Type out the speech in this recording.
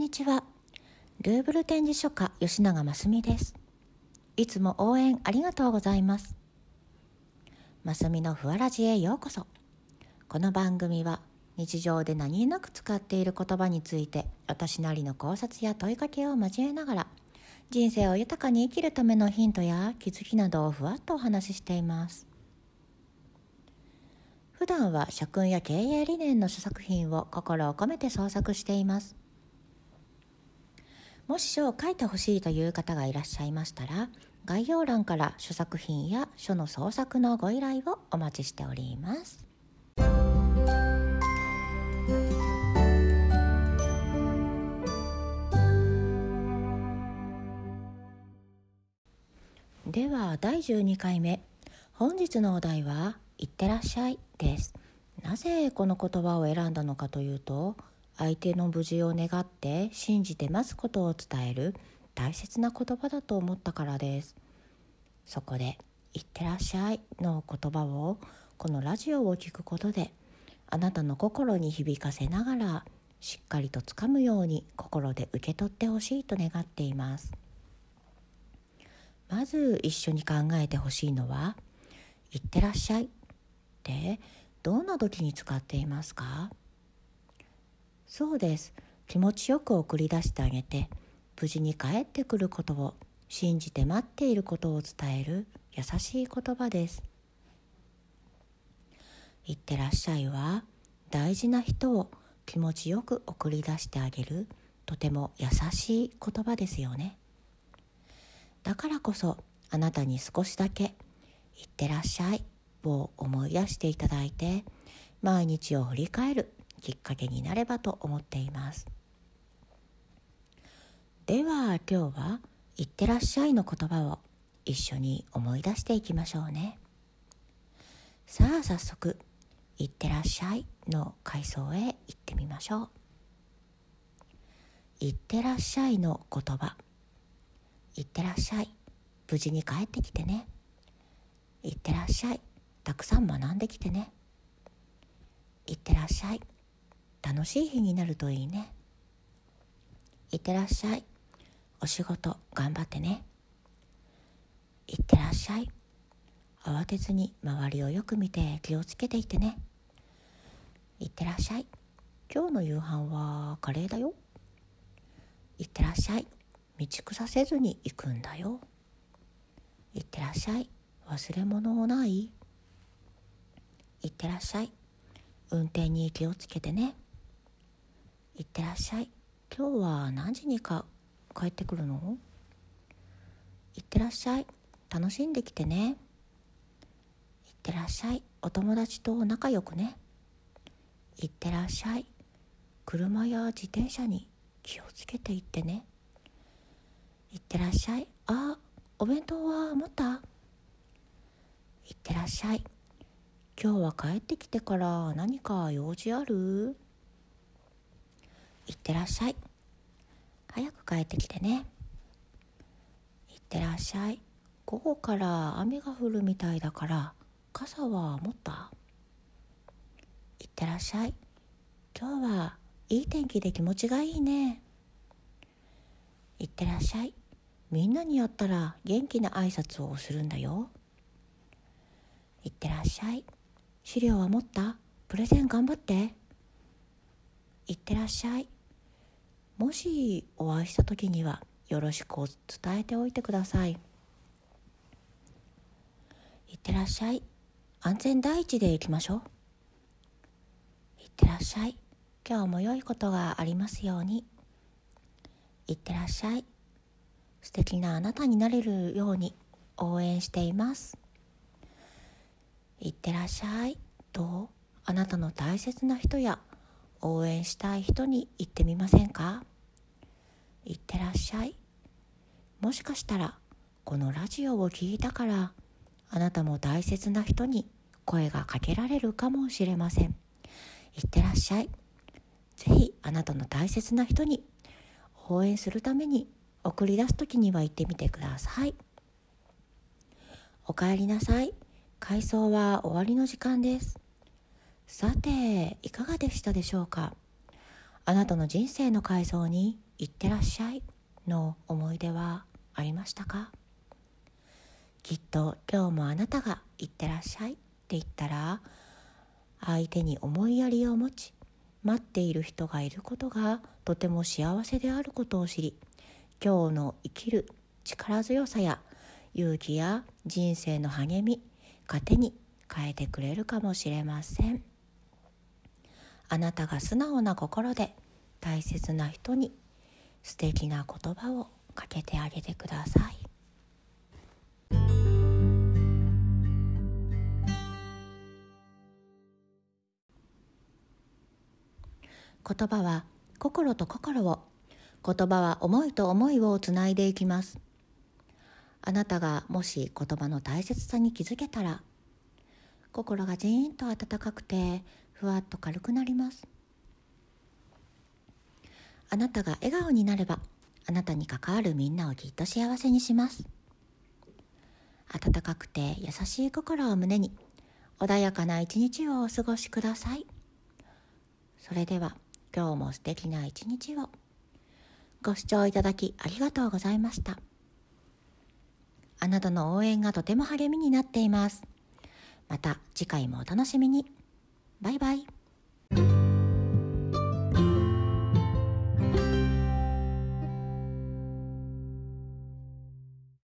にちは。ルーブル展示書家吉永真澄です。いつも応援ありがとうございます。真澄のふわらじへようこそ。この番組は日常で何気なく使っている言葉について私なりの考察や問いかけを交えながら人生を豊かに生きるためのヒントや気づきなどをふわっとお話ししています。普段は社訓や経営理念の書作品を心を込めて創作しています。もし書を書いてほしいという方がいらっしゃいましたら概要欄から書作品や書の創作のご依頼をお待ちしております。では第12回目。本日のお題は「いってらっしゃい」です。なぜこの言葉を選んだのかというと相手の無事を願って信じて待つことを伝える大切な言葉だと思ったからです。そこで「いってらっしゃい」の言葉をこのラジオを聞くことであなたの心に響かせながらしっかりとつかむように心で受け取ってほしいと願っています。まず一緒に考えてほしいのは「いってらっしゃい」ってどんな時に使っていますか？そうです。気持ちよく送り出してあげて無事に帰ってくることを信じて待っていることを伝える優しい言葉です。いってらっしゃいは大事な人を気持ちよく送り出してあげるとても優しい言葉ですよね。だからこそあなたに少しだけ「いってらっしゃい」を思い出していただいて毎日を振り返るきっかけになればと思っています。では今日は「いってらっしゃい」の言葉を一緒に思い出していきましょうね。さあ早速「いってらっしゃい」の階層へ行ってみましょう「いってらっしゃい」の言葉「いってらっしゃい」無事に帰ってきてね「いってらっしゃい」たくさん学んできてね。いってらっしゃい。楽しい日になるといいね。いってらっしゃい。お仕事頑張ってね。いってらっしゃい。慌てずに周りをよく見て気をつけていてね。いってらっしゃい。今日の夕飯はカレーだよ。いってらっしゃい。道草せずに行くんだよ。いってらっしゃい。忘れ物ない。いってらっしゃい。運転に気をつけてね。いってらっしゃい。今日は何時にか帰ってくるの？いってらっしゃい。楽しんできてね。いってらっしゃい。お友達と仲良くね。いってらっしゃい。車や自転車に気をつけていってね。いってらっしゃい。あお弁当は持った？いってらっしゃい。今日は帰ってきてから何か用事ある？いってらっしゃい。早く帰ってきてね。いってらっしゃい。午後から雨が降るみたいだから傘は持った？いってらっしゃい。今日はいい天気で気持ちがいいね。いってらっしゃい。みんなに会ったら元気な挨拶をするんだよ。いってらっしゃい。資料は持った？プレゼン頑張って。いってらっしゃい。もしお会いした時にはよろしく伝えておいてください。いってらっしゃい。安全第一で行きましょう。いってらっしゃい。今日も良いことがありますように。いってらっしゃい。素敵なあなたになれるように応援しています。いってらっしゃい。とあなたの大切な人や応援したい人に言ってみませんか？いってらっしゃい。もしかしたらこのラジオを聴いたからあなたも大切な人に声がかけられるかもしれません。いってらっしゃい。ぜひあなたの大切な人に応援するために送り出す時には言ってみてください。おかえりなさい。回想は終わりの時間です。さていかがでしたでしょうか？あなたの人生の改造に行ってらっしゃいの思い出はありましたか？きっと今日もあなたが行ってらっしゃいって言ったら相手に思いやりを持ち待っている人がいることがとても幸せであることを知り今日の生きる力強さや勇気や人生の励み糧に変えてくれるかもしれません。あなたが素直な心で大切な人に素敵な言葉をかけてあげてください。言葉は心と心を言葉は思いと思いをつないでいきます。あなたがもし言葉の大切さに気づけたら心がジーンと温かくてふわっと軽くなります。あなたが笑顔になればあなたに関わるみんなをきっと幸せにします。温かくて優しい心を胸に穏やかな一日をお過ごしください。それでは今日も素敵な一日を。ご視聴いただきありがとうございました。あなたの応援がとても励みになっています。また次回もお楽しみに。バイバイ。